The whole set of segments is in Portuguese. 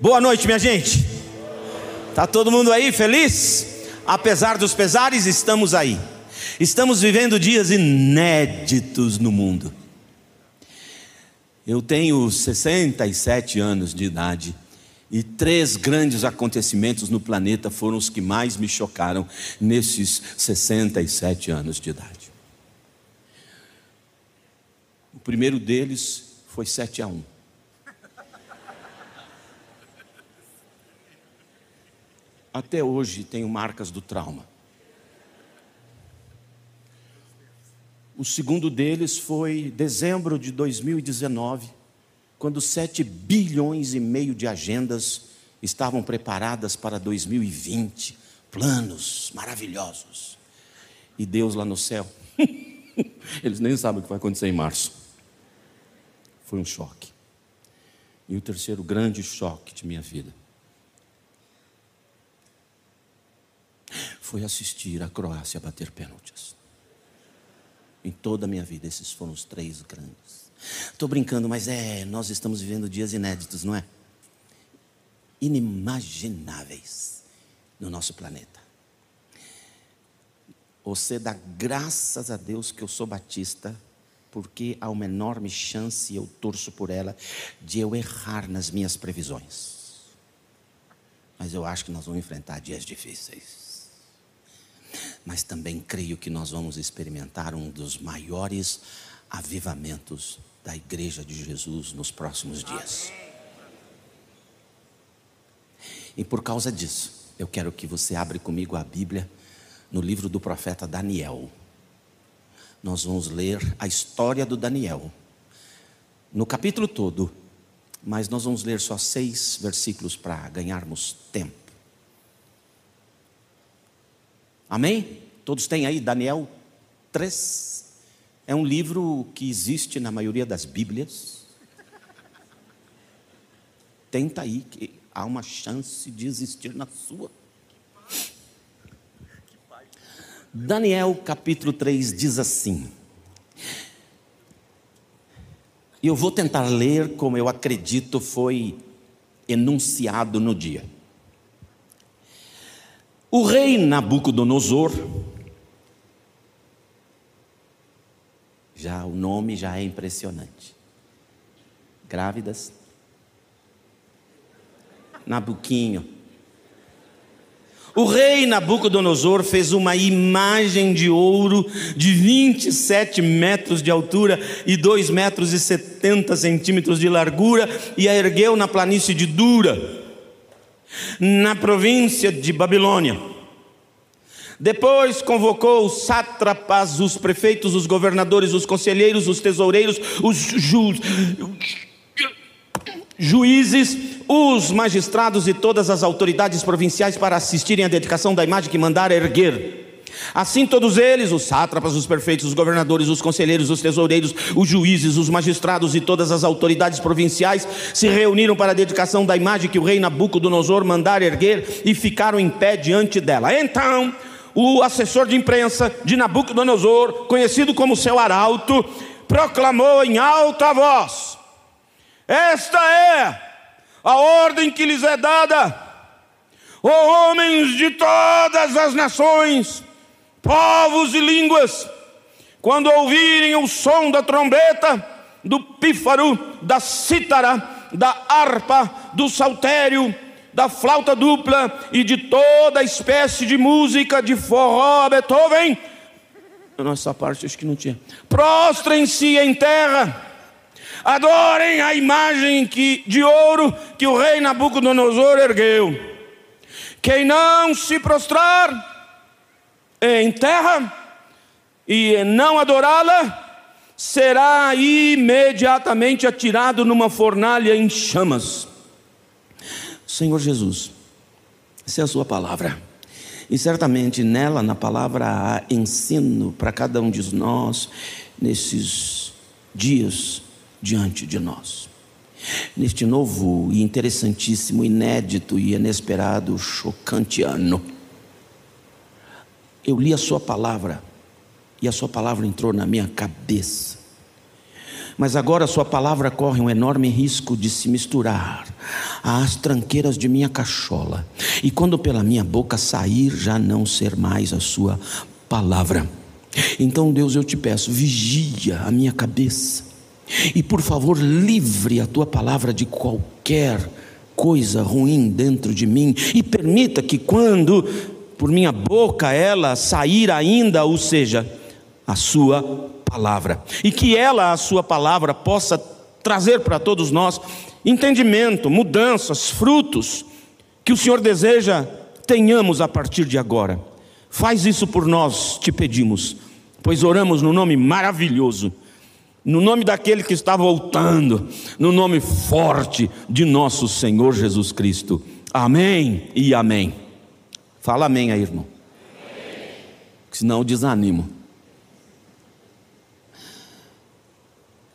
Boa noite, minha gente. Tá todo mundo aí feliz? Apesar dos pesares, estamos aí. Estamos vivendo dias inéditos no mundo. Eu tenho 67 anos de idade e três grandes acontecimentos no planeta foram os que mais me chocaram nesses 67 anos de idade. O primeiro deles foi 7 a 1. Até hoje tenho marcas do trauma. O segundo deles foi dezembro de 2019, quando 7 bilhões e meio de agendas estavam preparadas para 2020, planos maravilhosos. E Deus lá no céu, eles nem sabem o que vai acontecer em março. Foi um choque. E o terceiro grande choque de minha vida foi assistir a Croácia bater pênaltis. Em toda a minha vida, esses foram os três grandes. Estou brincando, mas é, nós estamos vivendo dias inéditos, não é? Inimagináveis no nosso planeta. Você dá graças a Deus que eu sou batista, porque há uma enorme chance, e eu torço por ela, de eu errar nas minhas previsões. Mas eu acho que nós vamos enfrentar dias difíceis mas também creio que nós vamos experimentar um dos maiores avivamentos da Igreja de Jesus nos próximos dias. E por causa disso, eu quero que você abra comigo a Bíblia no livro do profeta Daniel. Nós vamos ler a história do Daniel, no capítulo todo, mas nós vamos ler só seis versículos para ganharmos tempo. Amém? Todos têm aí Daniel 3. É um livro que existe na maioria das Bíblias. Tenta aí, que há uma chance de existir na sua. Daniel capítulo 3 diz assim. Eu vou tentar ler como eu acredito foi enunciado no dia. O rei Nabucodonosor, já o nome já é impressionante. Grávidas, Nabuquinho. O rei Nabucodonosor fez uma imagem de ouro de 27 metros de altura e 2 metros e 70 centímetros de largura e a ergueu na planície de Dura na província de Babilônia. Depois convocou os sátrapas, os prefeitos, os governadores, os conselheiros, os tesoureiros, os ju juízes, os magistrados e todas as autoridades provinciais para assistirem à dedicação da imagem que mandara erguer. Assim todos eles, os sátrapas, os perfeitos, os governadores, os conselheiros, os tesoureiros, os juízes, os magistrados e todas as autoridades provinciais se reuniram para a dedicação da imagem que o rei Nabucodonosor mandara erguer e ficaram em pé diante dela. Então, o assessor de imprensa de Nabucodonosor, conhecido como seu arauto, proclamou em alta voz: Esta é a ordem que lhes é dada, ó homens de todas as nações povos e línguas, quando ouvirem o som da trombeta, do pífaro, da cítara, da harpa, do saltério, da flauta dupla e de toda espécie de música de forró, Beethoven. Nossa parte acho que não tinha. Prostrem-se em terra. Adorem a imagem que, de ouro que o rei Nabucodonosor ergueu. Quem não se prostrar, em terra e não adorá-la, será imediatamente atirado numa fornalha em chamas. Senhor Jesus, essa é a Sua palavra. E certamente nela, na palavra, há ensino para cada um de nós nesses dias diante de nós. Neste novo e interessantíssimo, inédito e inesperado, chocante ano eu li a Sua palavra e a Sua palavra entrou na minha cabeça. Mas agora Sua palavra corre um enorme risco de se misturar às tranqueiras de minha cachola, e quando pela minha boca sair, já não ser mais a Sua palavra. Então, Deus, eu te peço, vigia a minha cabeça, e por favor, livre a Tua palavra de qualquer coisa ruim dentro de mim, e permita que quando por minha boca ela sair ainda, ou seja, a Sua palavra, e que ela, a Sua palavra, possa trazer para todos nós entendimento, mudanças, frutos que o Senhor deseja tenhamos a partir de agora. Faz isso por nós, te pedimos, pois oramos no nome maravilhoso, no nome daquele que está voltando, no nome forte de nosso Senhor Jesus Cristo. Amém e amém. Fala amém aí, irmão. Amém. Senão eu desanimo.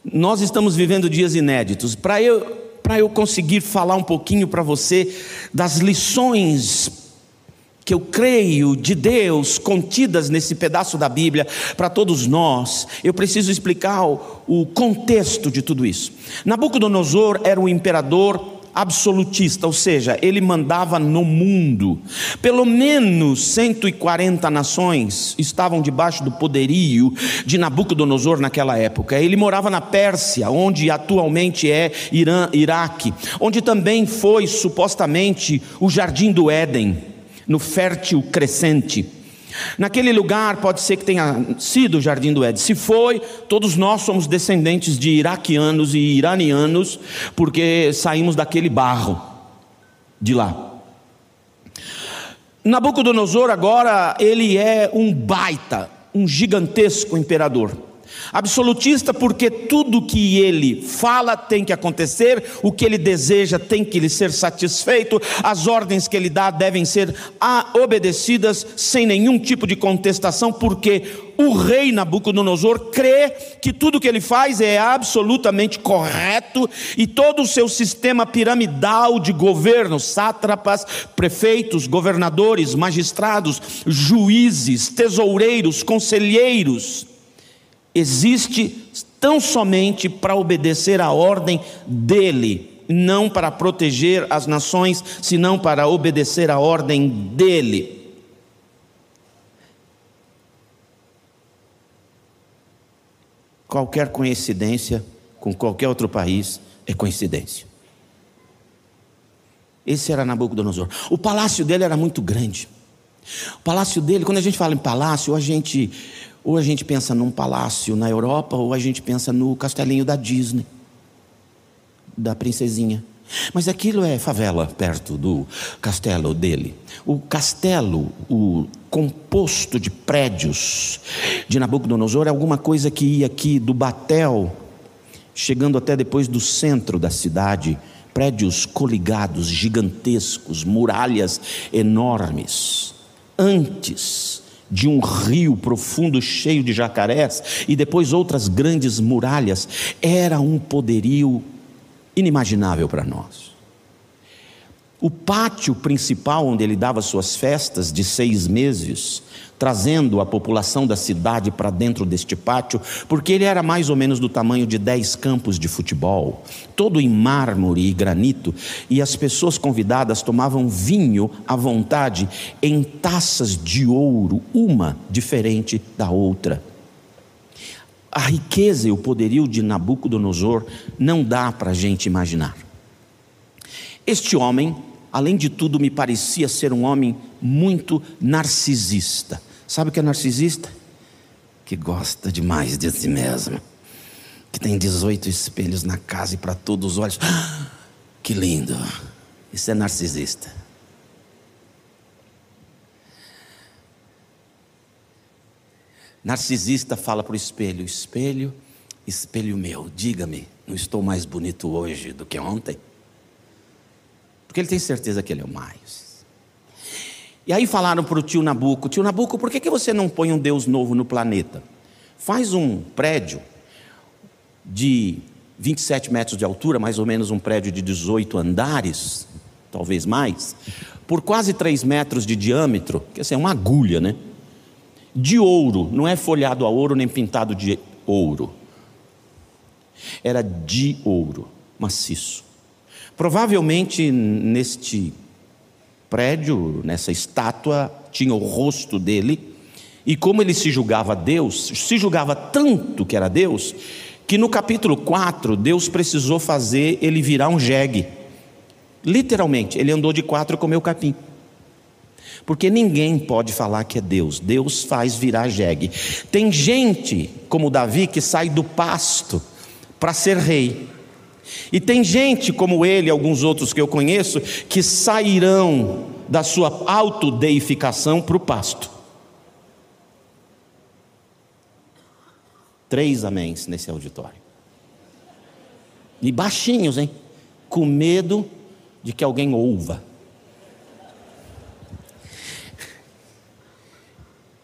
Nós estamos vivendo dias inéditos. Para eu, para eu conseguir falar um pouquinho para você das lições que eu creio de Deus contidas nesse pedaço da Bíblia para todos nós, eu preciso explicar o, o contexto de tudo isso. Nabucodonosor era o imperador absolutista, ou seja, ele mandava no mundo. Pelo menos 140 nações estavam debaixo do poderio de Nabucodonosor naquela época. Ele morava na Pérsia, onde atualmente é Irã, Iraque, onde também foi supostamente o jardim do Éden, no fértil crescente. Naquele lugar pode ser que tenha sido o Jardim do Éden. Se foi, todos nós somos descendentes de iraquianos e iranianos, porque saímos daquele barro de lá. Nabucodonosor agora, ele é um baita, um gigantesco imperador. Absolutista porque tudo que ele fala tem que acontecer, o que ele deseja tem que lhe ser satisfeito, as ordens que ele dá devem ser obedecidas sem nenhum tipo de contestação, porque o rei Nabucodonosor crê que tudo que ele faz é absolutamente correto e todo o seu sistema piramidal de governo, sátrapas, prefeitos, governadores, magistrados, juízes, tesoureiros, conselheiros, existe tão somente para obedecer à ordem dele, não para proteger as nações, senão para obedecer à ordem dele. Qualquer coincidência com qualquer outro país é coincidência. Esse era Nabucodonosor. O palácio dele era muito grande. O palácio dele, quando a gente fala em palácio, a gente ou a gente pensa num palácio na Europa, ou a gente pensa no castelinho da Disney, da princesinha. Mas aquilo é favela perto do castelo dele. O castelo, o composto de prédios de Nabucodonosor é alguma coisa que ia aqui do Batel, chegando até depois do centro da cidade, prédios coligados, gigantescos, muralhas enormes. Antes de um rio profundo cheio de jacarés e depois outras grandes muralhas, era um poderio inimaginável para nós. O pátio principal onde ele dava suas festas de seis meses trazendo a população da cidade para dentro deste pátio, porque ele era mais ou menos do tamanho de dez campos de futebol, todo em mármore e granito, e as pessoas convidadas tomavam vinho à vontade em taças de ouro, uma diferente da outra. A riqueza e o poderio de Nabucodonosor não dá para a gente imaginar. Este homem, além de tudo, me parecia ser um homem muito narcisista. Sabe o que é narcisista? Que gosta demais de si mesmo. Que tem 18 espelhos na casa e para todos os olhos. Que lindo. Isso é narcisista. Narcisista fala para o espelho: espelho, espelho meu, diga-me, não estou mais bonito hoje do que ontem? Porque ele tem certeza que ele é o mais. E aí falaram para o tio Nabuco: Tio Nabuco, por que, que você não põe um Deus novo no planeta? Faz um prédio de 27 metros de altura, mais ou menos um prédio de 18 andares, talvez mais, por quase 3 metros de diâmetro, que assim, é uma agulha, né? De ouro, não é folhado a ouro nem pintado de ouro. era de ouro, maciço. Provavelmente neste prédio, nessa estátua, tinha o rosto dele, e como ele se julgava Deus, se julgava tanto que era Deus, que no capítulo 4, Deus precisou fazer ele virar um jegue. Literalmente, ele andou de quatro e comeu capim. Porque ninguém pode falar que é Deus, Deus faz virar jegue. Tem gente como Davi que sai do pasto para ser rei. E tem gente como ele, alguns outros que eu conheço, que sairão da sua autodeificação para o pasto. Três améns nesse auditório. E baixinhos, hein? Com medo de que alguém ouva.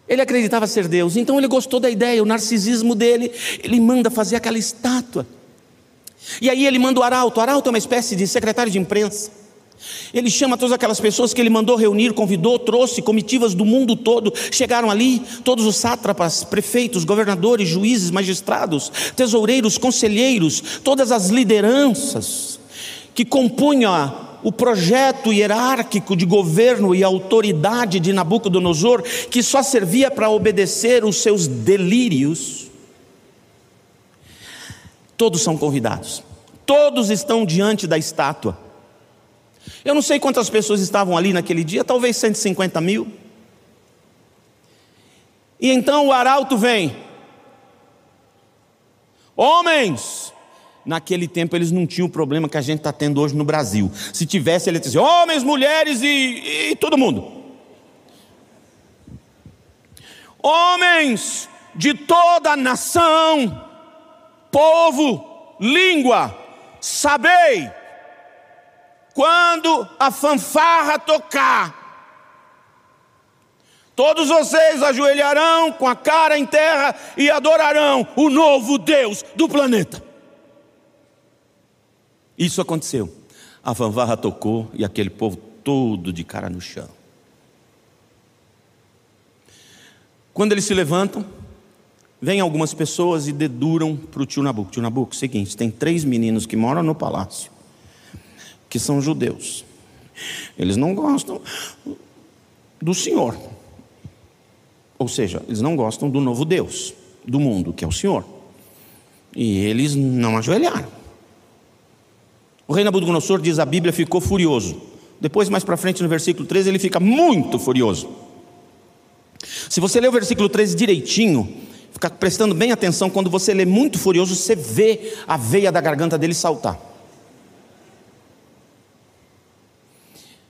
Ele acreditava ser Deus, então ele gostou da ideia, o narcisismo dele, ele manda fazer aquela estátua. E aí ele manda o arauto, o arauto é uma espécie de secretário de imprensa. Ele chama todas aquelas pessoas que ele mandou reunir, convidou, trouxe comitivas do mundo todo, chegaram ali, todos os sátrapas, prefeitos, governadores, juízes, magistrados, tesoureiros, conselheiros, todas as lideranças que compunham o projeto hierárquico de governo e autoridade de Nabucodonosor, que só servia para obedecer os seus delírios, todos são convidados, todos estão diante da estátua. Eu não sei quantas pessoas estavam ali naquele dia, talvez 150 mil. E então o arauto vem. Homens, Naquele tempo eles não tinham o problema que a gente está tendo hoje no Brasil. Se tivesse, ele dizia homens, mulheres e, e todo mundo. Homens de toda nação, povo, língua, sabei, quando a fanfarra tocar, todos vocês ajoelharão com a cara em terra e adorarão o novo Deus do planeta. Isso aconteceu. A fanfarra tocou e aquele povo todo de cara no chão. Quando eles se levantam, vêm algumas pessoas e deduram para o tio Nabuco. Tio Nabuco, seguinte, tem três meninos que moram no palácio, que são judeus. Eles não gostam do Senhor. Ou seja, eles não gostam do novo Deus, do mundo, que é o Senhor. E eles não ajoelharam. O rei Nabucodonosor, diz a Bíblia, ficou furioso. Depois, mais para frente, no versículo 13, ele fica muito furioso. Se você ler o versículo 13 direitinho, ficar prestando bem atenção, quando você lê muito furioso, você vê a veia da garganta dele saltar.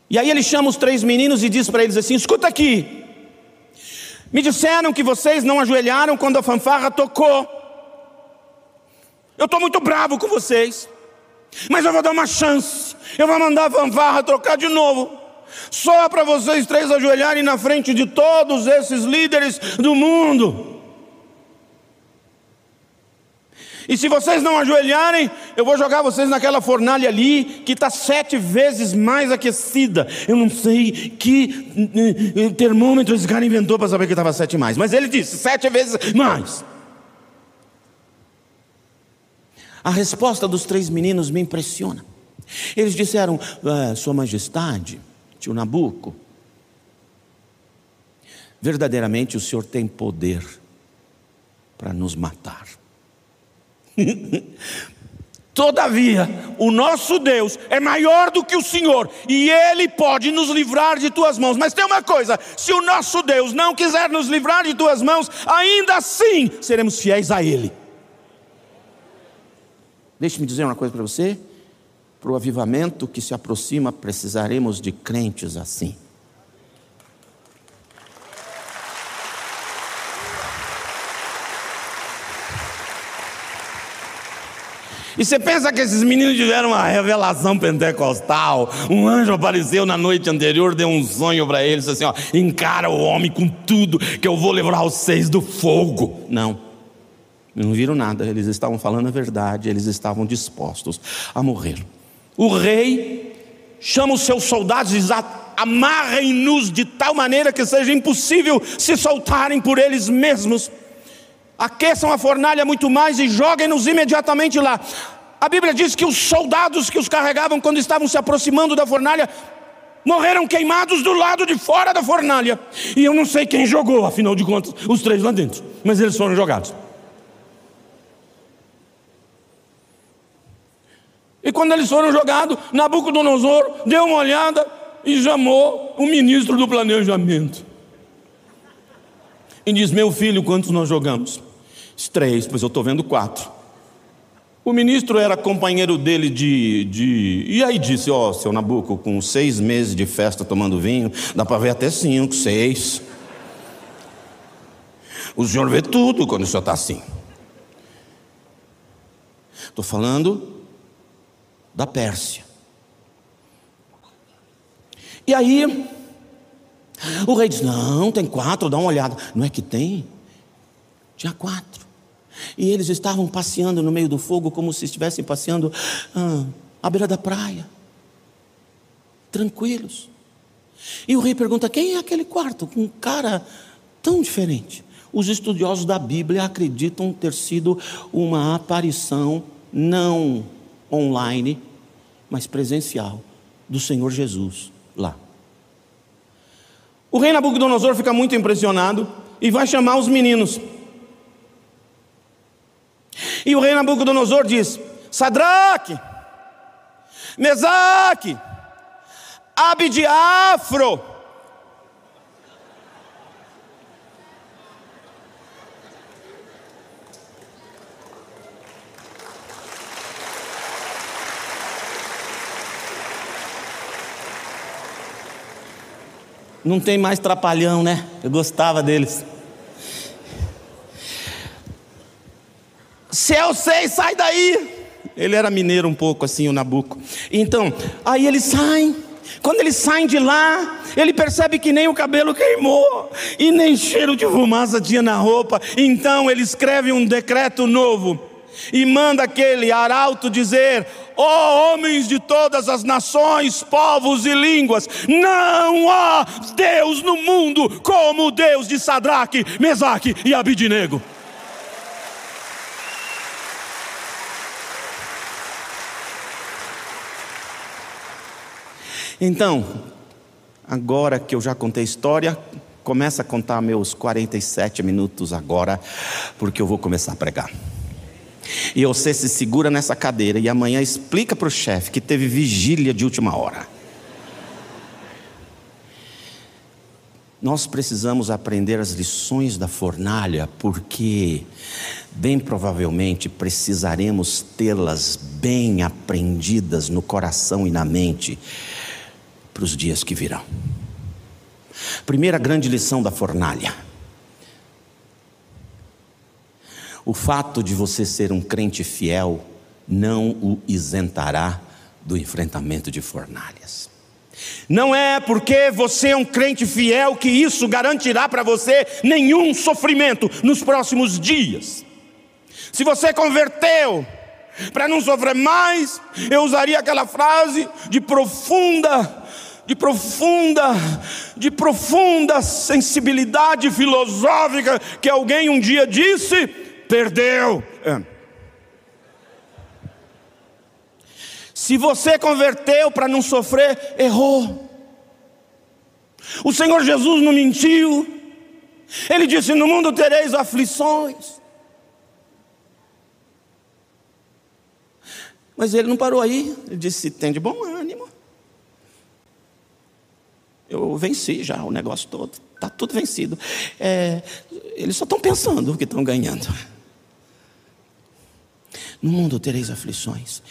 E aí ele chama os três meninos e diz para eles assim: escuta aqui, me disseram que vocês não ajoelharam quando a fanfarra tocou. Eu estou muito bravo com vocês. Mas eu vou dar uma chance. Eu vou mandar a fanfarra trocar de novo. Só para vocês três ajoelharem na frente de todos esses líderes do mundo. E se vocês não ajoelharem, eu vou jogar vocês naquela fornalha ali, que está sete vezes mais aquecida. Eu não sei que eh, eh, termômetro esse cara inventou para saber que estava sete mais, mas ele disse sete vezes mais. A resposta dos três meninos me impressiona. Eles disseram: ah, Sua Majestade, tio Nabuco, verdadeiramente o Senhor tem poder para nos matar. Todavia, o nosso Deus é maior do que o Senhor e Ele pode nos livrar de tuas mãos. Mas tem uma coisa: se o nosso Deus não quiser nos livrar de tuas mãos, ainda assim seremos fiéis a Ele. Deixe-me dizer uma coisa para você: para o avivamento que se aproxima, precisaremos de crentes assim. E você pensa que esses meninos tiveram uma revelação pentecostal? Um anjo apareceu na noite anterior, deu um sonho para eles, assim: ó, encara o homem com tudo, que eu vou livrar vocês do fogo. Não. Não viram nada, eles estavam falando a verdade, eles estavam dispostos a morrer. O rei chama os seus soldados e diz: amarrem-nos de tal maneira que seja impossível se soltarem por eles mesmos. Aqueçam a fornalha muito mais e joguem-nos imediatamente lá. A Bíblia diz que os soldados que os carregavam, quando estavam se aproximando da fornalha, morreram queimados do lado de fora da fornalha. E eu não sei quem jogou, afinal de contas, os três lá dentro, mas eles foram jogados. E quando eles foram jogados, Nabucodonosor deu uma olhada e chamou o ministro do planejamento. E diz: Meu filho, quantos nós jogamos? Três, pois eu estou vendo quatro. O ministro era companheiro dele de. de... E aí disse: Ó, oh, seu Nabuco, com seis meses de festa tomando vinho, dá para ver até cinco, seis. O senhor vê tudo quando o senhor está assim. Estou falando da Pérsia. E aí, o rei diz: Não, tem quatro, dá uma olhada. Não é que tem? Tinha quatro. E eles estavam passeando no meio do fogo, como se estivessem passeando ah, à beira da praia, tranquilos. E o rei pergunta: Quem é aquele quarto? Com um cara tão diferente. Os estudiosos da Bíblia acreditam ter sido uma aparição não online, mas presencial do Senhor Jesus lá. O rei Nabucodonosor fica muito impressionado e vai chamar os meninos. E o rei Nabucodonosor diz: Sadraque, Mesaque, Abdiafro, Não tem mais trapalhão, né? Eu gostava deles. Céu seis, sai daí! Ele era mineiro um pouco assim, o Nabuco. Então, aí eles saem. Quando eles saem de lá, ele percebe que nem o cabelo queimou e nem cheiro de fumaça tinha na roupa. Então ele escreve um decreto novo e manda aquele arauto dizer: ó oh, homens de todas as nações, povos e línguas, não há Deus no mundo como o Deus de Sadraque, Mesaque e Abidinego. Então, agora que eu já contei a história, começa a contar meus 47 minutos agora, porque eu vou começar a pregar. E você se segura nessa cadeira e amanhã explica para o chefe que teve vigília de última hora. Nós precisamos aprender as lições da fornalha, porque bem provavelmente precisaremos tê-las bem aprendidas no coração e na mente para os dias que virão. Primeira grande lição da fornalha O fato de você ser um crente fiel não o isentará do enfrentamento de fornalhas. Não é porque você é um crente fiel que isso garantirá para você nenhum sofrimento nos próximos dias. Se você converteu para não sofrer mais, eu usaria aquela frase de profunda, de profunda, de profunda sensibilidade filosófica que alguém um dia disse perdeu. É. Se você converteu para não sofrer, errou. O Senhor Jesus não mentiu. Ele disse: No mundo tereis aflições. Mas ele não parou aí. Ele disse: Tem de bom ânimo. Eu venci já o negócio todo. Está tudo vencido. É, eles só estão pensando que estão ganhando. No mundo tereis aflições.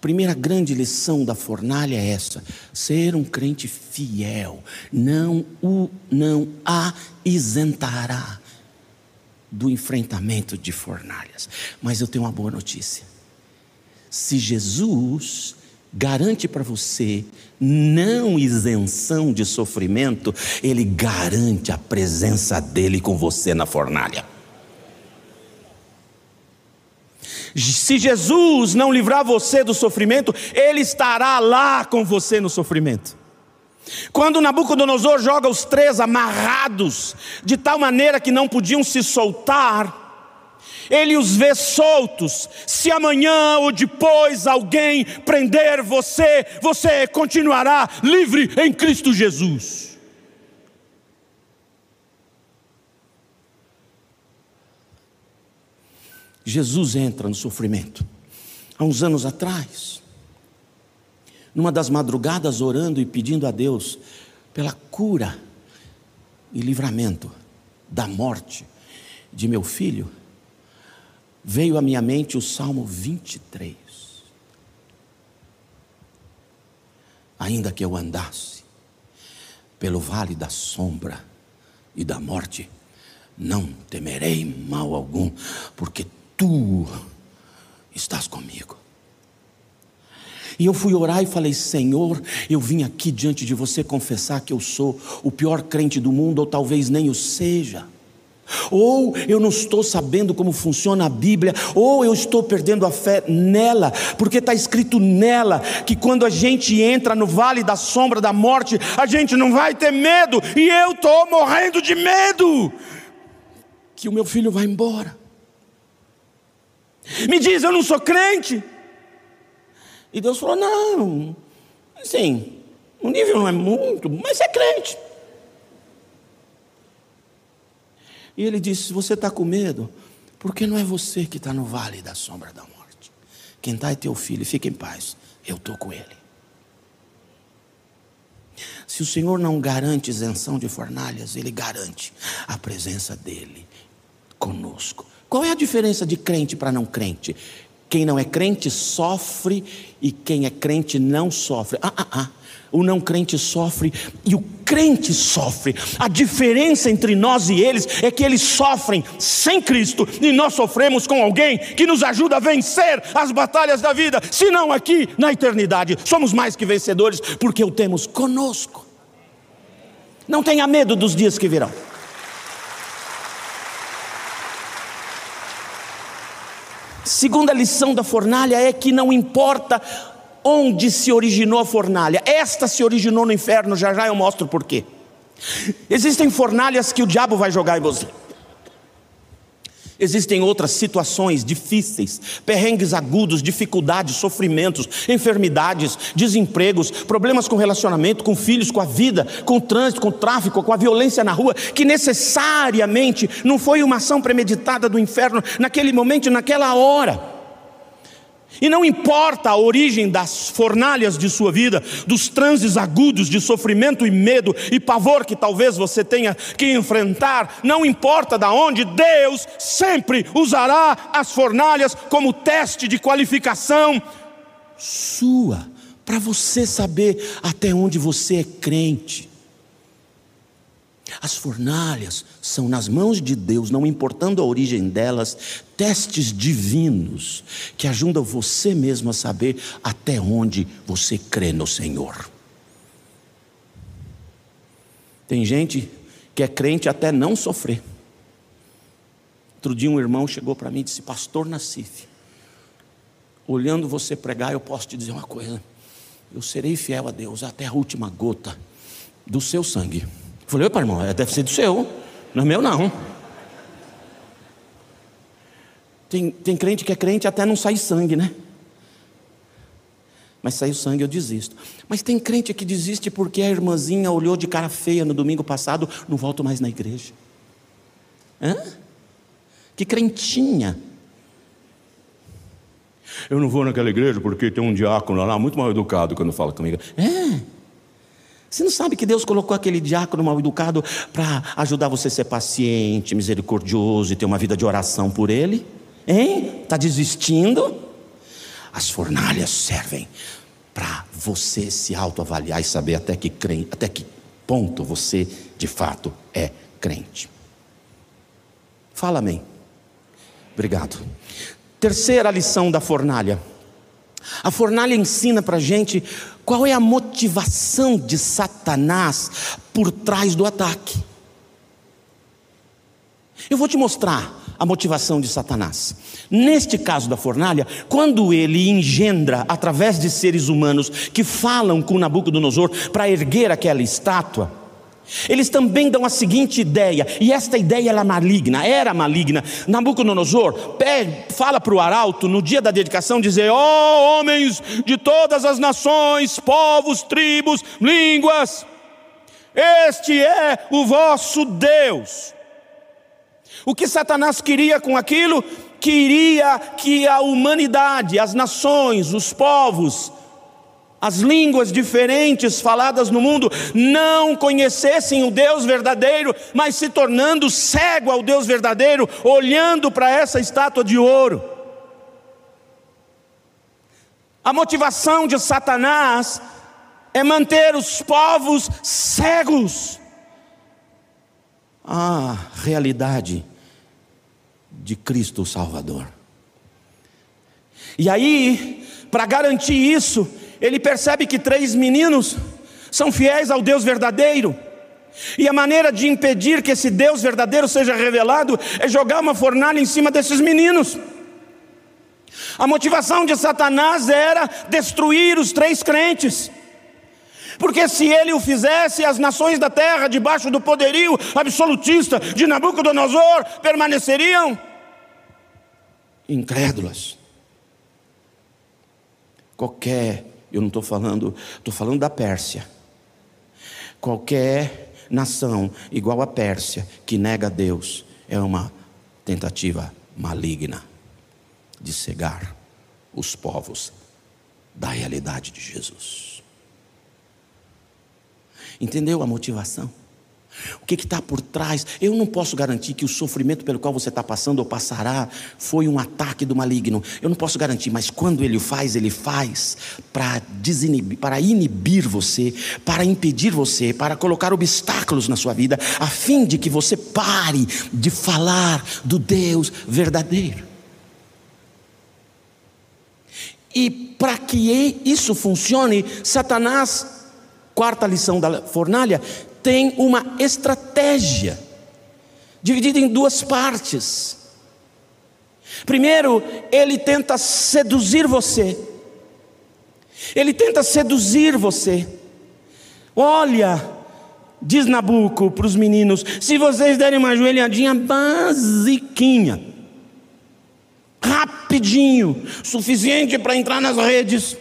Primeira grande lição da fornalha é essa: ser um crente fiel não o não a isentará do enfrentamento de fornalhas. Mas eu tenho uma boa notícia. Se Jesus garante para você não isenção de sofrimento, ele garante a presença dele com você na fornalha. Se Jesus não livrar você do sofrimento, Ele estará lá com você no sofrimento. Quando Nabucodonosor joga os três amarrados, de tal maneira que não podiam se soltar, ele os vê soltos. Se amanhã ou depois alguém prender você, você continuará livre em Cristo Jesus. Jesus entra no sofrimento. Há uns anos atrás, numa das madrugadas, orando e pedindo a Deus pela cura e livramento da morte de meu filho, veio à minha mente o Salmo 23. Ainda que eu andasse pelo vale da sombra e da morte, não temerei mal algum, porque tu estás comigo. E eu fui orar e falei: Senhor, eu vim aqui diante de você confessar que eu sou o pior crente do mundo, ou talvez nem o seja. Ou eu não estou sabendo como funciona a Bíblia, ou eu estou perdendo a fé nela, porque está escrito nela que quando a gente entra no vale da sombra da morte, a gente não vai ter medo, e eu estou morrendo de medo que o meu filho vai embora. Me diz, eu não sou crente. E Deus falou: não, assim, o nível não é muito, mas é crente. E ele disse: Você está com medo? Porque não é você que está no vale da sombra da morte. Quem está é teu filho, fica em paz. Eu estou com ele. Se o Senhor não garante isenção de fornalhas, Ele garante a presença dEle conosco. Qual é a diferença de crente para não crente? Quem não é crente sofre e quem é crente não sofre. Ah, ah, ah. O não crente sofre e o crente sofre. A diferença entre nós e eles é que eles sofrem sem Cristo e nós sofremos com alguém que nos ajuda a vencer as batalhas da vida, se não aqui na eternidade. Somos mais que vencedores porque o temos conosco. Não tenha medo dos dias que virão. Segunda lição da fornalha é que não importa onde se originou a fornalha. Esta se originou no inferno, já já eu mostro por quê. Existem fornalhas que o diabo vai jogar em você. Existem outras situações difíceis, perrengues agudos, dificuldades, sofrimentos, enfermidades, desempregos, problemas com relacionamento, com filhos, com a vida, com o trânsito, com o tráfico, com a violência na rua, que necessariamente não foi uma ação premeditada do inferno naquele momento, naquela hora. E não importa a origem das fornalhas de sua vida, dos transes agudos de sofrimento e medo e pavor que talvez você tenha que enfrentar, não importa da onde, Deus sempre usará as fornalhas como teste de qualificação sua, para você saber até onde você é crente. As fornalhas são nas mãos de Deus, não importando a origem delas, testes divinos que ajudam você mesmo a saber até onde você crê no Senhor. Tem gente que é crente até não sofrer. Outro dia um irmão chegou para mim e disse: Pastor Nassif, olhando você pregar, eu posso te dizer uma coisa: eu serei fiel a Deus até a última gota do seu sangue. Eu falei, opa, irmão, é, deve ser do seu, não é meu não. Tem, tem crente que é crente até não sai sangue, né? Mas saiu sangue, eu desisto. Mas tem crente que desiste porque a irmãzinha olhou de cara feia no domingo passado, não volto mais na igreja. Hã? Que crentinha. Eu não vou naquela igreja porque tem um diácono lá muito mal educado quando fala comigo. É. Você não sabe que Deus colocou aquele diácono mal educado para ajudar você a ser paciente, misericordioso e ter uma vida de oração por ele? Hein? Está desistindo? As fornalhas servem para você se autoavaliar e saber até que, crente, até que ponto você de fato é crente. Fala amém. Obrigado. Terceira lição da fornalha. A fornalha ensina para gente qual é a motivação de Satanás por trás do ataque. Eu vou te mostrar a motivação de Satanás. Neste caso da fornalha, quando ele engendra através de seres humanos que falam com Nabucodonosor para erguer aquela estátua, eles também dão a seguinte ideia, e esta ideia era maligna, era maligna. Nabucodonosor fala para o arauto no dia da dedicação, dizer: ó oh, homens de todas as nações, povos, tribos, línguas, este é o vosso Deus. O que Satanás queria com aquilo? Queria que a humanidade, as nações, os povos, as línguas diferentes faladas no mundo não conhecessem o Deus verdadeiro, mas se tornando cego ao Deus verdadeiro, olhando para essa estátua de ouro. A motivação de Satanás é manter os povos cegos à realidade de Cristo Salvador. E aí, para garantir isso, ele percebe que três meninos são fiéis ao Deus verdadeiro. E a maneira de impedir que esse Deus verdadeiro seja revelado é jogar uma fornalha em cima desses meninos. A motivação de Satanás era destruir os três crentes. Porque se ele o fizesse, as nações da terra, debaixo do poderio absolutista de Nabucodonosor, permaneceriam incrédulas. Qualquer, eu não estou falando, estou falando da Pérsia. Qualquer nação igual a Pérsia que nega a Deus é uma tentativa maligna de cegar os povos da realidade de Jesus. Entendeu a motivação? O que está por trás? Eu não posso garantir que o sofrimento pelo qual você está passando ou passará foi um ataque do maligno. Eu não posso garantir, mas quando ele faz, ele faz para desinibir, para inibir você, para impedir você, para colocar obstáculos na sua vida, a fim de que você pare de falar do Deus verdadeiro. E para que isso funcione, Satanás, quarta lição da fornalha, tem uma estratégia, dividida em duas partes. Primeiro, ele tenta seduzir você. Ele tenta seduzir você. Olha, diz Nabuco para os meninos: se vocês derem uma joelhadinha basiquinha, rapidinho, suficiente para entrar nas redes,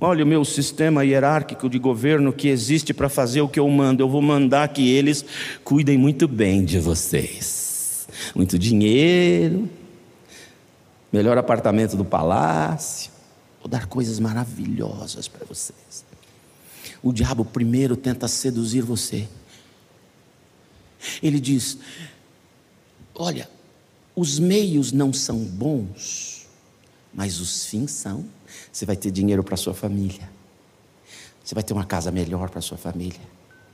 Olha o meu sistema hierárquico de governo que existe para fazer o que eu mando. Eu vou mandar que eles cuidem muito bem de vocês. Muito dinheiro, melhor apartamento do palácio. Vou dar coisas maravilhosas para vocês. O diabo primeiro tenta seduzir você. Ele diz: Olha, os meios não são bons, mas os fins são. Você vai ter dinheiro para sua família. Você vai ter uma casa melhor para sua família.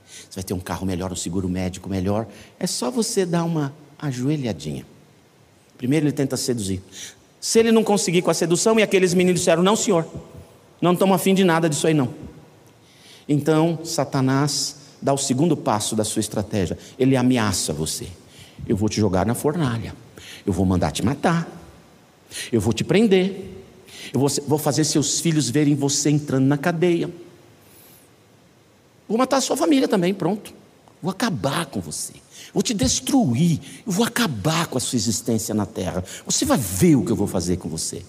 Você vai ter um carro melhor, um seguro médico melhor. É só você dar uma ajoelhadinha. Primeiro ele tenta seduzir. Se ele não conseguir com a sedução, e aqueles meninos disseram: Não, senhor, não estamos afim de nada disso aí, não. Então, Satanás dá o segundo passo da sua estratégia. Ele ameaça você: Eu vou te jogar na fornalha. Eu vou mandar te matar. Eu vou te prender. Eu vou, fazer seus filhos verem você entrando na cadeia. Vou matar a sua família também, pronto. Vou acabar com você. Vou te destruir. Eu vou acabar com a sua existência na terra. Você vai ver o que eu vou fazer com você.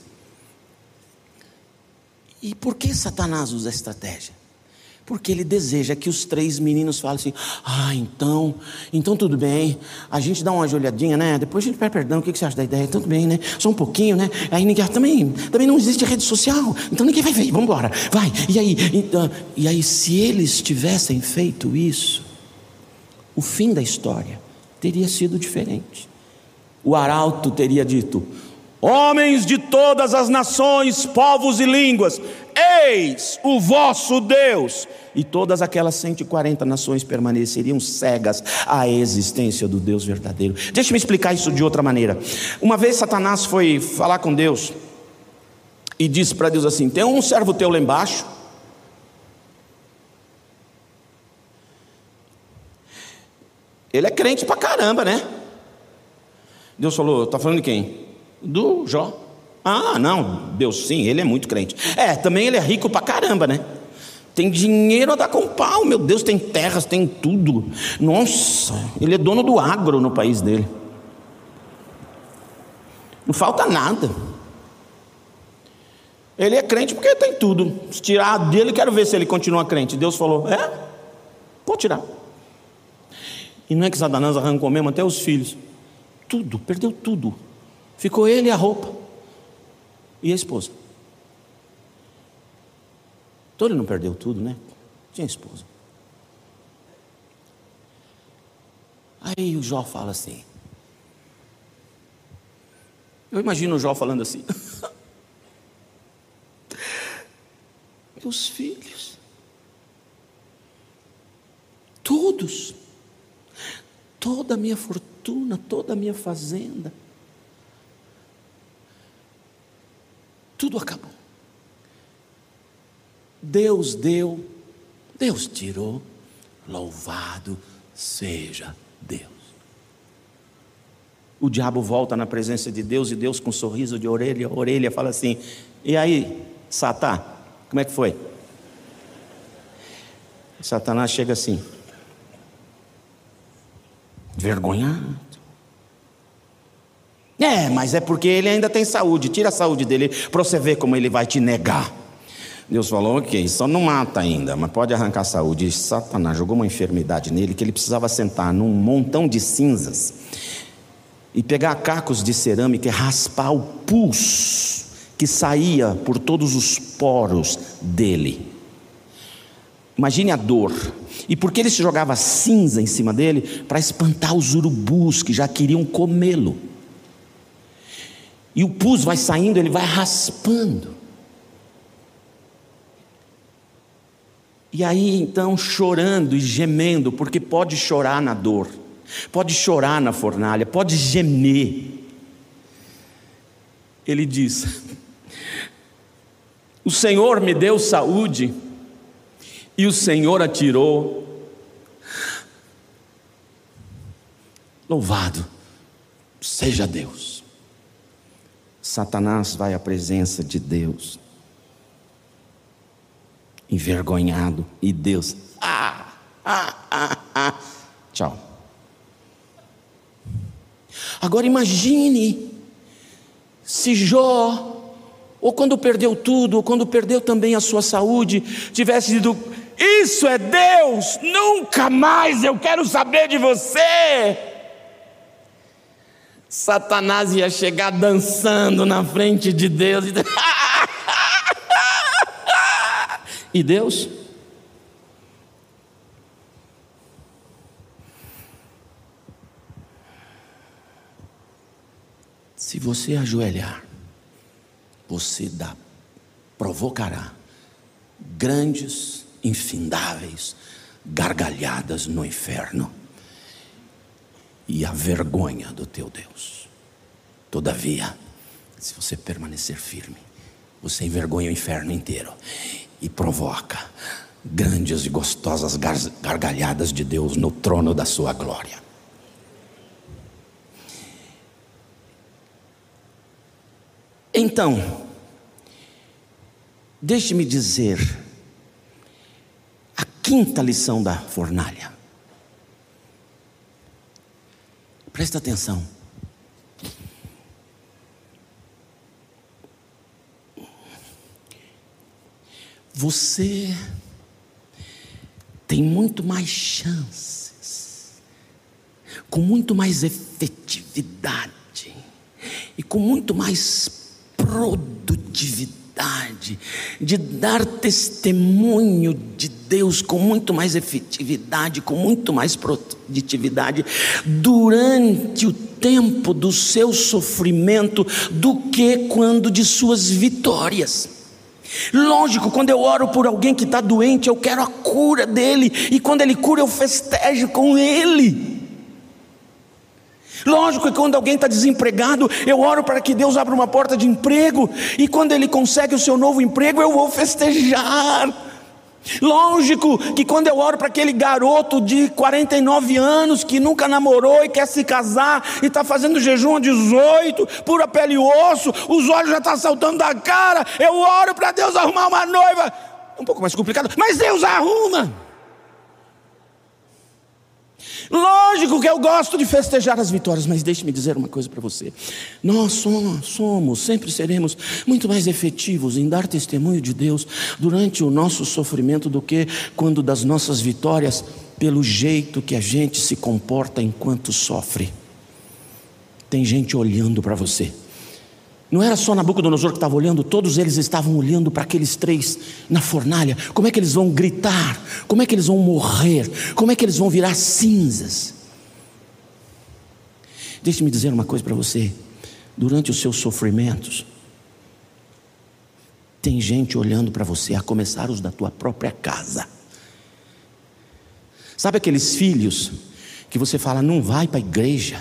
E por que Satanás usa a estratégia? Porque ele deseja que os três meninos falem assim: Ah, então, então tudo bem, a gente dá uma olhadinha, né? Depois a gente pede perdão, o que você acha da ideia? Tudo bem, né? Só um pouquinho, né? Aí ninguém, também, também não existe rede social, então ninguém vai ver, vamos embora, vai. E aí, então, e aí, se eles tivessem feito isso, o fim da história teria sido diferente. O arauto teria dito: Homens de todas as nações, povos e línguas, eis o vosso Deus. E todas aquelas 140 nações permaneceriam cegas à existência do Deus verdadeiro. Deixa-me explicar isso de outra maneira. Uma vez Satanás foi falar com Deus e disse para Deus assim: Tem um servo teu lá embaixo. Ele é crente pra caramba, né? Deus falou, está falando de quem? Do Jó. Ah, não, Deus sim, ele é muito crente. É, também ele é rico pra caramba, né? Tem dinheiro a dar com pau, meu Deus, tem terras, tem tudo. Nossa, ele é dono do agro no país dele. Não falta nada. Ele é crente porque tem tudo. Se tirar dele, quero ver se ele continua crente. Deus falou: é, pode tirar. E não é que Satanás arrancou mesmo até os filhos. Tudo, perdeu tudo. Ficou ele e a roupa. E a esposa. Então ele não perdeu tudo, né? Tinha esposa. Aí o Jó fala assim. Eu imagino o Jó falando assim. Meus filhos, todos, toda a minha fortuna, toda a minha fazenda, tudo acabou. Deus deu, Deus tirou, louvado seja Deus. O diabo volta na presença de Deus e Deus, com um sorriso de orelha a orelha, fala assim: E aí, Satã, como é que foi? Satanás chega assim, vergonhado. É, mas é porque ele ainda tem saúde, tira a saúde dele para você ver como ele vai te negar. Deus falou, ok, só não mata ainda, mas pode arrancar a saúde. E Satanás jogou uma enfermidade nele que ele precisava sentar num montão de cinzas e pegar cacos de cerâmica e raspar o pus que saía por todos os poros dele. Imagine a dor. E porque ele se jogava cinza em cima dele para espantar os urubus que já queriam comê-lo. E o pus vai saindo, ele vai raspando. E aí então chorando e gemendo, porque pode chorar na dor, pode chorar na fornalha, pode gemer. Ele diz: O Senhor me deu saúde e o Senhor atirou. Louvado seja Deus. Satanás vai à presença de Deus, envergonhado, e Deus, ah, ah, ah, ah, tchau. Agora imagine se Jó, ou quando perdeu tudo, ou quando perdeu também a sua saúde, tivesse dito: Isso é Deus, nunca mais eu quero saber de você. Satanás ia chegar dançando na frente de Deus e, Deus? Se você ajoelhar, você dá, provocará grandes, infindáveis gargalhadas no inferno e a vergonha do teu Deus. Todavia, se você permanecer firme, você envergonha o inferno inteiro e provoca grandes e gostosas gargalhadas de Deus no trono da sua glória. Então, deixe-me dizer a quinta lição da fornalha. Presta atenção. Você tem muito mais chances, com muito mais efetividade e com muito mais produtividade de dar testemunho de Deus com muito mais efetividade, com muito mais produtividade, durante o tempo do seu sofrimento, do que quando de suas vitórias. Lógico, quando eu oro por alguém que está doente, eu quero a cura dele, e quando ele cura, eu festejo com ele. Lógico que quando alguém está desempregado, eu oro para que Deus abra uma porta de emprego, e quando ele consegue o seu novo emprego, eu vou festejar. Lógico que quando eu oro para aquele garoto de 49 anos que nunca namorou e quer se casar e está fazendo jejum a 18, pura pele e osso, os olhos já estão tá saltando da cara, eu oro para Deus arrumar uma noiva. Um pouco mais complicado, mas Deus arruma. Lógico que eu gosto de festejar as vitórias, mas deixe-me dizer uma coisa para você. Nós somos, somos, sempre seremos muito mais efetivos em dar testemunho de Deus durante o nosso sofrimento do que quando das nossas vitórias, pelo jeito que a gente se comporta enquanto sofre. Tem gente olhando para você. Não era só Nabucodonosor que estava olhando, todos eles estavam olhando para aqueles três na fornalha. Como é que eles vão gritar? Como é que eles vão morrer? Como é que eles vão virar cinzas? Deixe-me dizer uma coisa para você. Durante os seus sofrimentos, tem gente olhando para você, a começar os da tua própria casa. Sabe aqueles filhos que você fala, não vai para a igreja?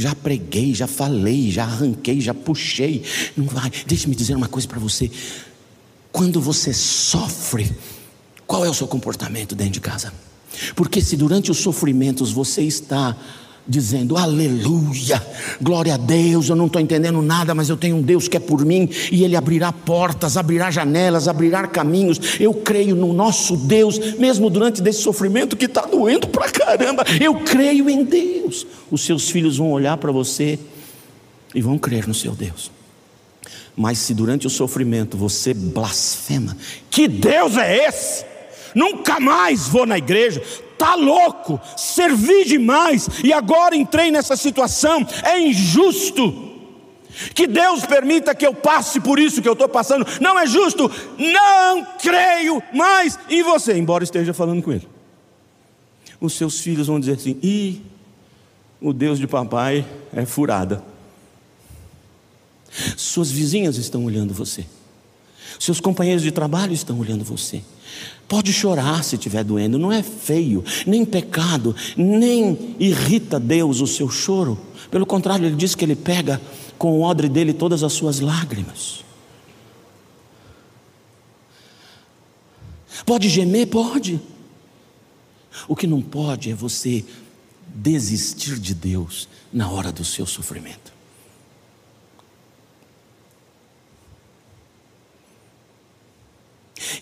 Já preguei, já falei, já arranquei, já puxei. Não vai. Deixe-me dizer uma coisa para você. Quando você sofre, qual é o seu comportamento dentro de casa? Porque se durante os sofrimentos você está dizendo aleluia, glória a Deus, eu não estou entendendo nada, mas eu tenho um Deus que é por mim e Ele abrirá portas, abrirá janelas, abrirá caminhos. Eu creio no nosso Deus, mesmo durante desse sofrimento que está doendo pra caramba. Eu creio em Deus. Os seus filhos vão olhar para você e vão crer no seu Deus. Mas se durante o sofrimento você blasfema, que Deus é esse? Nunca mais vou na igreja, tá louco, servi demais e agora entrei nessa situação, é injusto. Que Deus permita que eu passe por isso que eu estou passando, não é justo, não creio mais em você, embora esteja falando com Ele. Os seus filhos vão dizer assim: ih, o Deus de papai é furada. Suas vizinhas estão olhando você, seus companheiros de trabalho estão olhando você. Pode chorar se estiver doendo, não é feio, nem pecado, nem irrita Deus o seu choro. Pelo contrário, ele diz que ele pega com o odre dele todas as suas lágrimas. Pode gemer? Pode. O que não pode é você desistir de Deus na hora do seu sofrimento.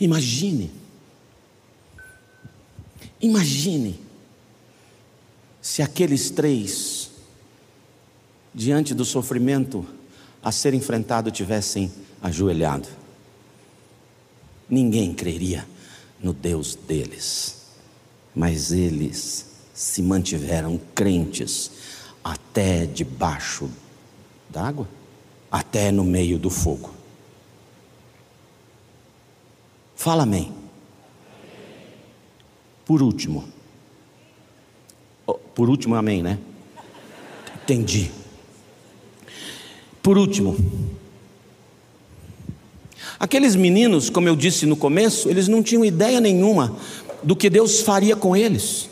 Imagine Imagine se aqueles três, diante do sofrimento a ser enfrentado, tivessem ajoelhado. Ninguém creria no Deus deles, mas eles se mantiveram crentes até debaixo d'água, até no meio do fogo. Fala amém. Por último, oh, por último, amém, né? Entendi. Por último, aqueles meninos, como eu disse no começo, eles não tinham ideia nenhuma do que Deus faria com eles.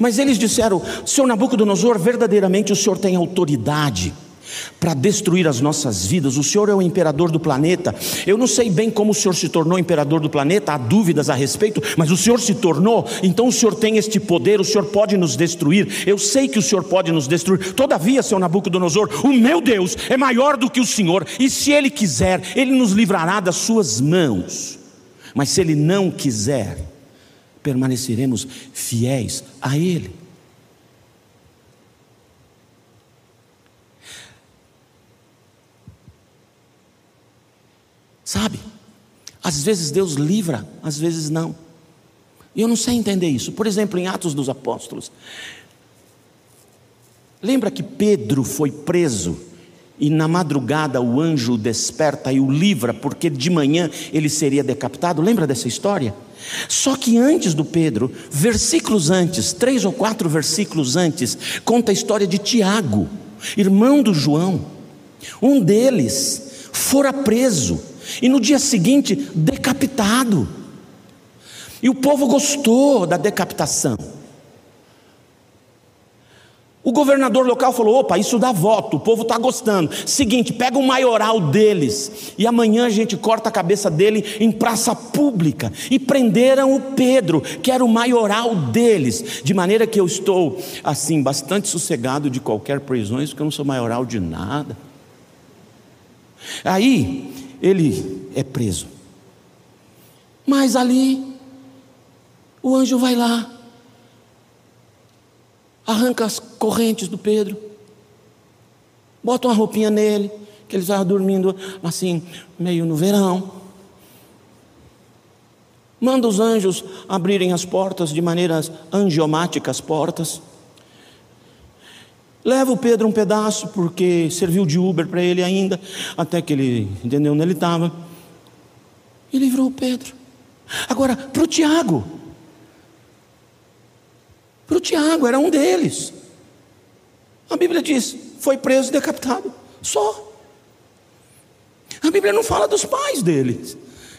Mas eles disseram: Senhor Nabucodonosor, verdadeiramente o Senhor tem autoridade para destruir as nossas vidas. O Senhor é o imperador do planeta. Eu não sei bem como o Senhor se tornou imperador do planeta, há dúvidas a respeito, mas o Senhor se tornou, então o Senhor tem este poder, o Senhor pode nos destruir. Eu sei que o Senhor pode nos destruir. Todavia, seu Nabucodonosor, o meu Deus é maior do que o Senhor, e se Ele quiser, Ele nos livrará das suas mãos. Mas se Ele não quiser, permaneceremos fiéis a Ele. Sabe? Às vezes Deus livra, às vezes não. E eu não sei entender isso. Por exemplo, em Atos dos Apóstolos. Lembra que Pedro foi preso e na madrugada o anjo o desperta e o livra porque de manhã ele seria decapitado? Lembra dessa história? Só que antes do Pedro, versículos antes, três ou quatro versículos antes, conta a história de Tiago, irmão do João. Um deles fora preso e no dia seguinte, decapitado. E o povo gostou da decapitação. O governador local falou: opa, isso dá voto, o povo está gostando. Seguinte, pega o maioral deles, e amanhã a gente corta a cabeça dele em praça pública. E prenderam o Pedro, que era o maioral deles, de maneira que eu estou, assim, bastante sossegado de qualquer prisões, porque eu não sou maioral de nada. Aí, ele é preso. Mas ali, o anjo vai lá, arranca as correntes do Pedro, bota uma roupinha nele, que ele estava dormindo assim, meio no verão. Manda os anjos abrirem as portas de maneiras angiomáticas portas. Leva o Pedro um pedaço, porque serviu de Uber para ele ainda, até que ele entendeu onde ele estava. E livrou o Pedro. Agora, para o Tiago, para o Tiago, era um deles. A Bíblia diz: foi preso e decapitado. Só. A Bíblia não fala dos pais deles,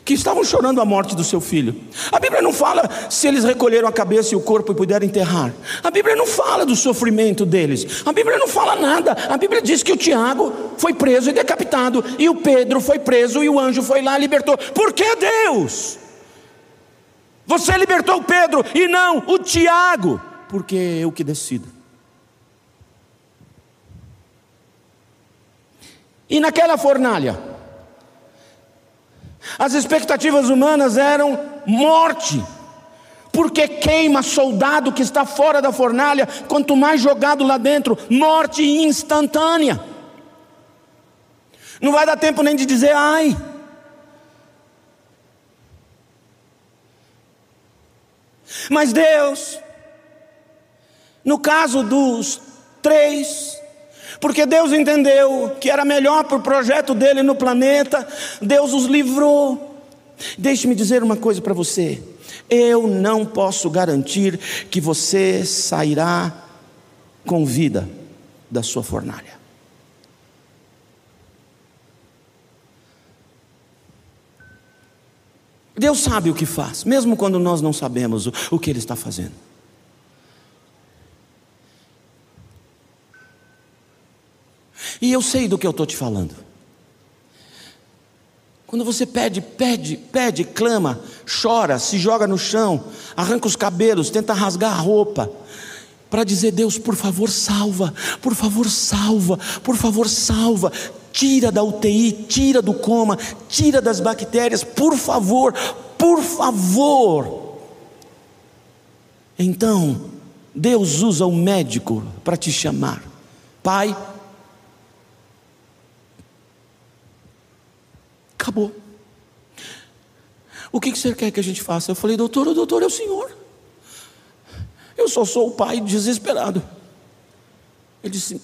que estavam chorando a morte do seu filho. A Bíblia não fala se eles recolheram a cabeça e o corpo e puderam enterrar. A Bíblia não fala do sofrimento deles. A Bíblia não fala nada. A Bíblia diz que o Tiago foi preso e decapitado, e o Pedro foi preso e o anjo foi lá e libertou. Por que Deus? Você libertou o Pedro e não o Tiago porque é eu que decido. E naquela fornalha, as expectativas humanas eram morte, porque queima soldado que está fora da fornalha, quanto mais jogado lá dentro, morte instantânea. Não vai dar tempo nem de dizer ai. Mas Deus no caso dos três, porque Deus entendeu que era melhor para o projeto dele no planeta, Deus os livrou. Deixe-me dizer uma coisa para você: eu não posso garantir que você sairá com vida da sua fornalha. Deus sabe o que faz, mesmo quando nós não sabemos o, que Ele está fazendo. E eu sei do que eu estou te falando. Quando você pede, pede, pede, clama, chora, se joga no chão, arranca os cabelos, tenta rasgar a roupa, para dizer: Deus, por favor, salva, por favor, salva, por favor, salva, tira da UTI, tira do coma, tira das bactérias, por favor, por favor. Então, Deus usa o médico para te chamar, Pai, Acabou. O que, que você quer que a gente faça? Eu falei, doutor, o doutor é o senhor. Eu só sou o pai desesperado. Ele disse: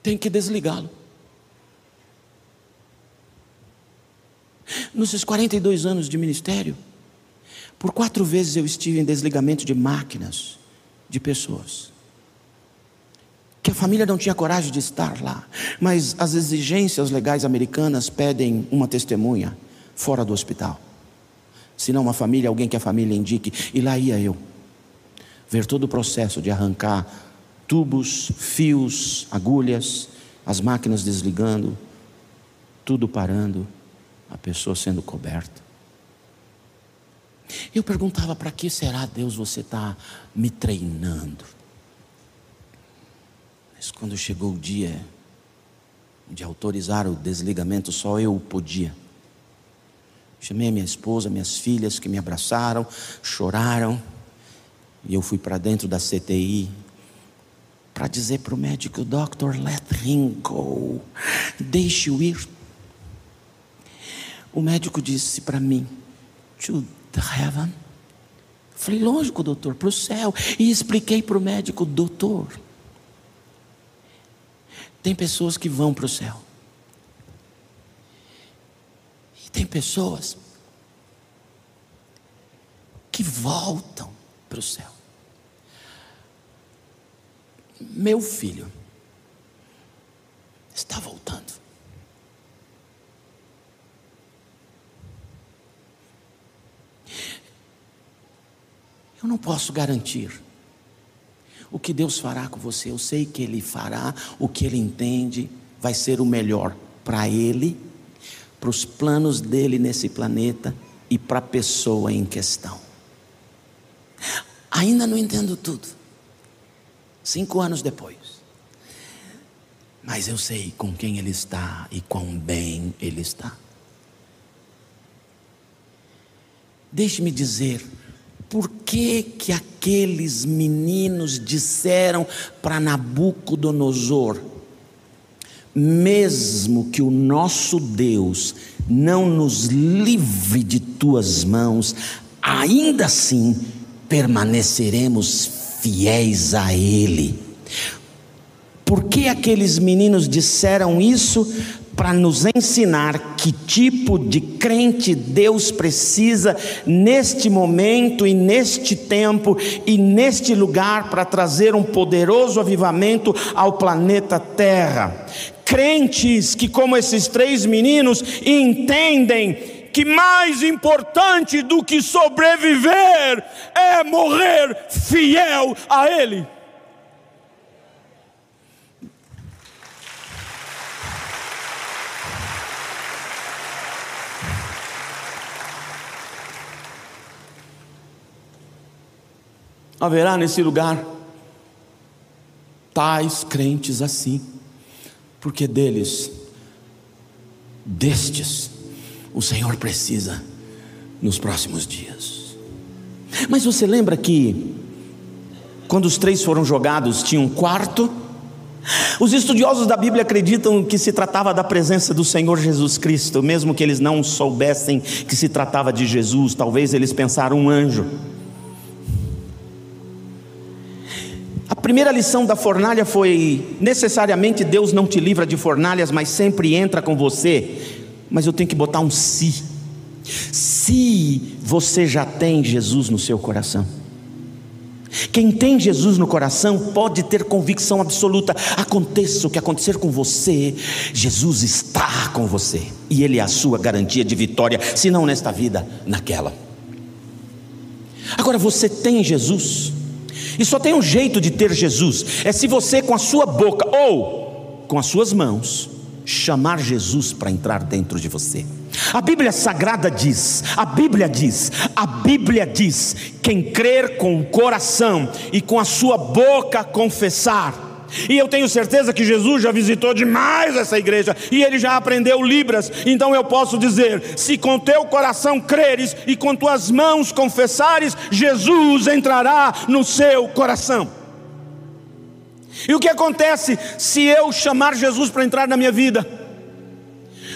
Tem que desligá-lo. Nos 42 anos de ministério, por quatro vezes eu estive em desligamento de máquinas, de pessoas. Que a família não tinha coragem de estar lá, mas as exigências legais americanas pedem uma testemunha fora do hospital. Se não uma família, alguém que a família indique, e lá ia eu, ver todo o processo de arrancar tubos, fios, agulhas, as máquinas desligando, tudo parando a pessoa sendo coberta. Eu perguntava: para que será, Deus, você está me treinando? Mas quando chegou o dia de autorizar o desligamento, só eu podia. Chamei a minha esposa, minhas filhas que me abraçaram, choraram, e eu fui para dentro da CTI para dizer para o médico: Doctor, let him go, deixe-o ir. O médico disse para mim: To the heaven. Falei, lógico, doutor, para o céu. E expliquei para o médico, doutor. Tem pessoas que vão para o céu. E tem pessoas que voltam para o céu. Meu filho, está voltando. Eu não posso garantir o que Deus fará com você. Eu sei que Ele fará o que Ele entende vai ser o melhor para Ele, para os planos dele nesse planeta e para a pessoa em questão. Ainda não entendo tudo. Cinco anos depois. Mas eu sei com quem Ele está e quão bem Ele está. Deixe-me dizer por que, que aqueles meninos disseram para Nabucodonosor: mesmo que o nosso Deus não nos livre de tuas mãos, ainda assim permaneceremos fiéis a Ele. Por que aqueles meninos disseram isso? Para nos ensinar que tipo de crente Deus precisa neste momento e neste tempo e neste lugar para trazer um poderoso avivamento ao planeta Terra. Crentes que, como esses três meninos, entendem que mais importante do que sobreviver é morrer fiel a Ele. Haverá nesse lugar tais crentes assim, porque deles, destes, o Senhor precisa nos próximos dias. Mas você lembra que, quando os três foram jogados, tinha um quarto? Os estudiosos da Bíblia acreditam que se tratava da presença do Senhor Jesus Cristo, mesmo que eles não soubessem que se tratava de Jesus, talvez eles pensaram um anjo. Primeira lição da fornalha foi: necessariamente Deus não te livra de fornalhas, mas sempre entra com você. Mas eu tenho que botar um se. Se você já tem Jesus no seu coração. Quem tem Jesus no coração pode ter convicção absoluta: aconteça o que acontecer com você, Jesus está com você, e Ele é a sua garantia de vitória, se não nesta vida, naquela. Agora você tem Jesus, e só tem um jeito de ter Jesus: é se você com a sua boca ou com as suas mãos chamar Jesus para entrar dentro de você. A Bíblia Sagrada diz, a Bíblia diz, a Bíblia diz: quem crer com o coração e com a sua boca confessar, e eu tenho certeza que Jesus já visitou demais essa igreja e ele já aprendeu Libras. Então eu posso dizer: se com teu coração creres e com tuas mãos confessares, Jesus entrará no seu coração. E o que acontece se eu chamar Jesus para entrar na minha vida?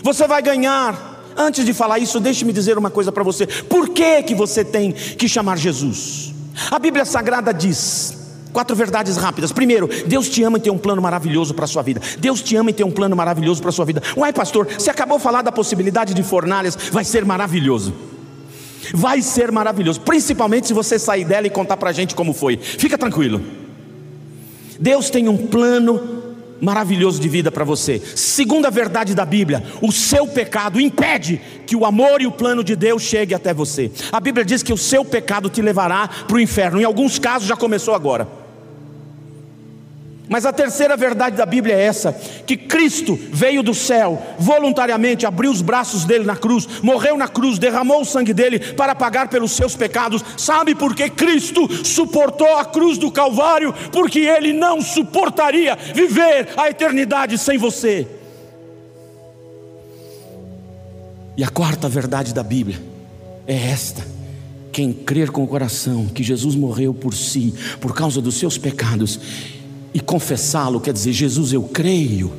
Você vai ganhar. Antes de falar isso, deixe-me dizer uma coisa para você. Por que que você tem que chamar Jesus? A Bíblia Sagrada diz: Quatro verdades rápidas. Primeiro, Deus te ama e tem um plano maravilhoso para a sua vida. Deus te ama e tem um plano maravilhoso para a sua vida. Uai, pastor, você acabou de falar da possibilidade de fornalhas, vai ser maravilhoso. Vai ser maravilhoso, principalmente se você sair dela e contar para a gente como foi. Fica tranquilo. Deus tem um plano maravilhoso de vida para você. Segunda verdade da Bíblia: o seu pecado impede que o amor e o plano de Deus chegue até você. A Bíblia diz que o seu pecado te levará para o inferno. Em alguns casos já começou agora. Mas a terceira verdade da Bíblia é essa: que Cristo veio do céu, voluntariamente abriu os braços dele na cruz, morreu na cruz, derramou o sangue dele para pagar pelos seus pecados. Sabe por que Cristo suportou a cruz do Calvário? Porque ele não suportaria viver a eternidade sem você. E a quarta verdade da Bíblia é esta: quem crer com o coração que Jesus morreu por si, por causa dos seus pecados, e confessá-lo, quer dizer, Jesus, eu creio.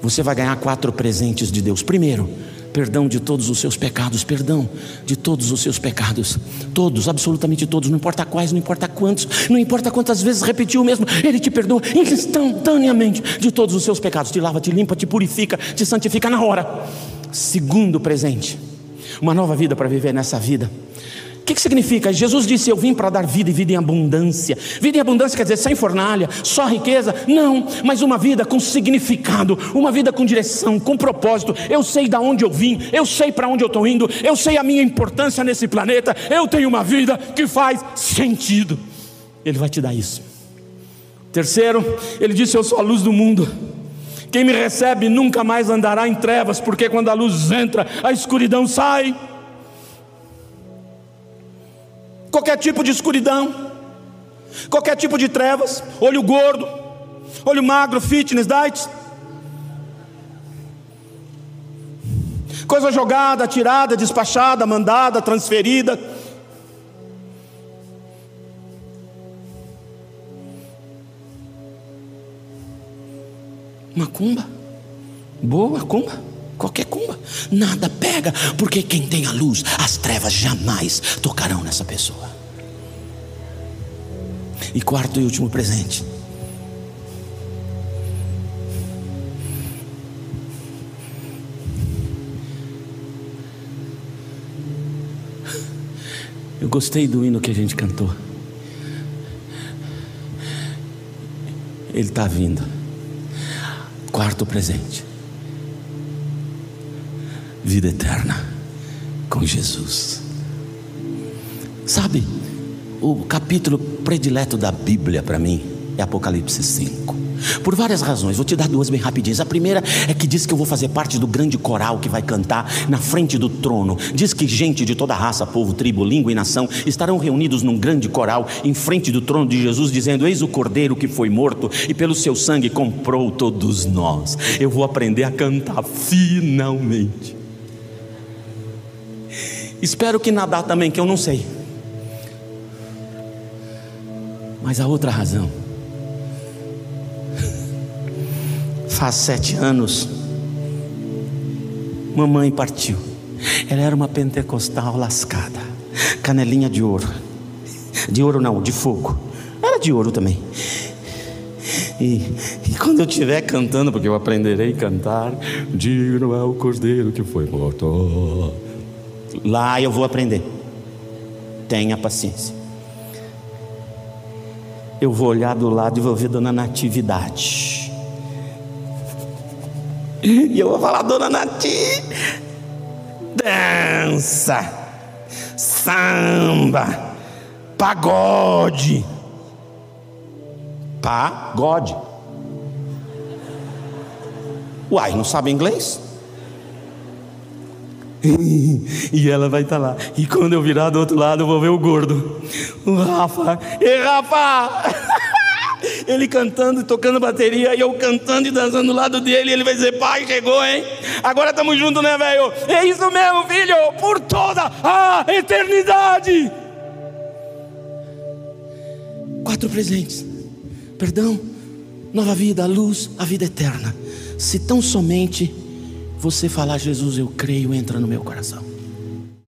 Você vai ganhar quatro presentes de Deus. Primeiro, perdão de todos os seus pecados, perdão de todos os seus pecados, todos, absolutamente todos, não importa quais, não importa quantos, não importa quantas vezes repetiu o mesmo, Ele te perdoa instantaneamente de todos os seus pecados, te lava, te limpa, te purifica, te santifica na hora. Segundo presente, uma nova vida para viver nessa vida que, que significa? Jesus disse: Eu vim para dar vida e vida em abundância. Vida em abundância quer dizer sem fornalha, só riqueza? Não, mas uma vida com significado, uma vida com direção, com propósito. Eu sei de onde eu vim, eu sei para onde eu estou indo, eu sei a minha importância nesse planeta. Eu tenho uma vida que faz sentido. Ele vai te dar isso. Terceiro, ele disse: Eu sou a luz do mundo. Quem me recebe nunca mais andará em trevas, porque quando a luz entra, a escuridão sai qualquer tipo de escuridão, qualquer tipo de trevas, olho gordo, olho magro, fitness, diet. Coisa jogada, tirada, despachada, mandada, transferida. Macumba, boa cumba, qualquer cumba, nada pega, porque quem tem a luz, as trevas jamais tocarão nessa pessoa. E quarto e último presente. Eu gostei do hino que a gente cantou. Ele está vindo. Quarto presente. Vida eterna com Jesus. Sabe, o capítulo predileto da Bíblia para mim é Apocalipse 5. Por várias razões, vou te dar duas bem rapidinhas. A primeira é que diz que eu vou fazer parte do grande coral que vai cantar na frente do trono. Diz que gente de toda raça, povo, tribo, língua e nação estarão reunidos num grande coral em frente do trono de Jesus, dizendo: Eis o cordeiro que foi morto e pelo seu sangue comprou todos nós. Eu vou aprender a cantar finalmente. Espero que nadar também, que eu não sei. Mas a outra razão, faz sete anos, mamãe partiu. Ela era uma pentecostal lascada, canelinha de ouro, de ouro não, de fogo. Era de ouro também. E, e, quando eu estiver cantando, porque eu aprenderei a cantar, digno é o cordeiro que foi morto. Lá eu vou aprender. Tenha paciência eu vou olhar do lado e vou ver Dona Natividade. E eu vou falar, Dona Nati, dança, samba, pagode. Pagode. Uai, não sabe inglês? E ela vai estar tá lá. E quando eu virar do outro lado, eu vou ver o gordo. O Rafa. E Rafa! Ele cantando e tocando bateria, e eu cantando e dançando do lado dele, ele vai dizer: Pai, chegou, hein? Agora estamos juntos, né, velho? É isso mesmo, filho, por toda a eternidade. Quatro presentes: perdão, nova vida, luz, a vida eterna. Se tão somente você falar, Jesus, eu creio, entra no meu coração.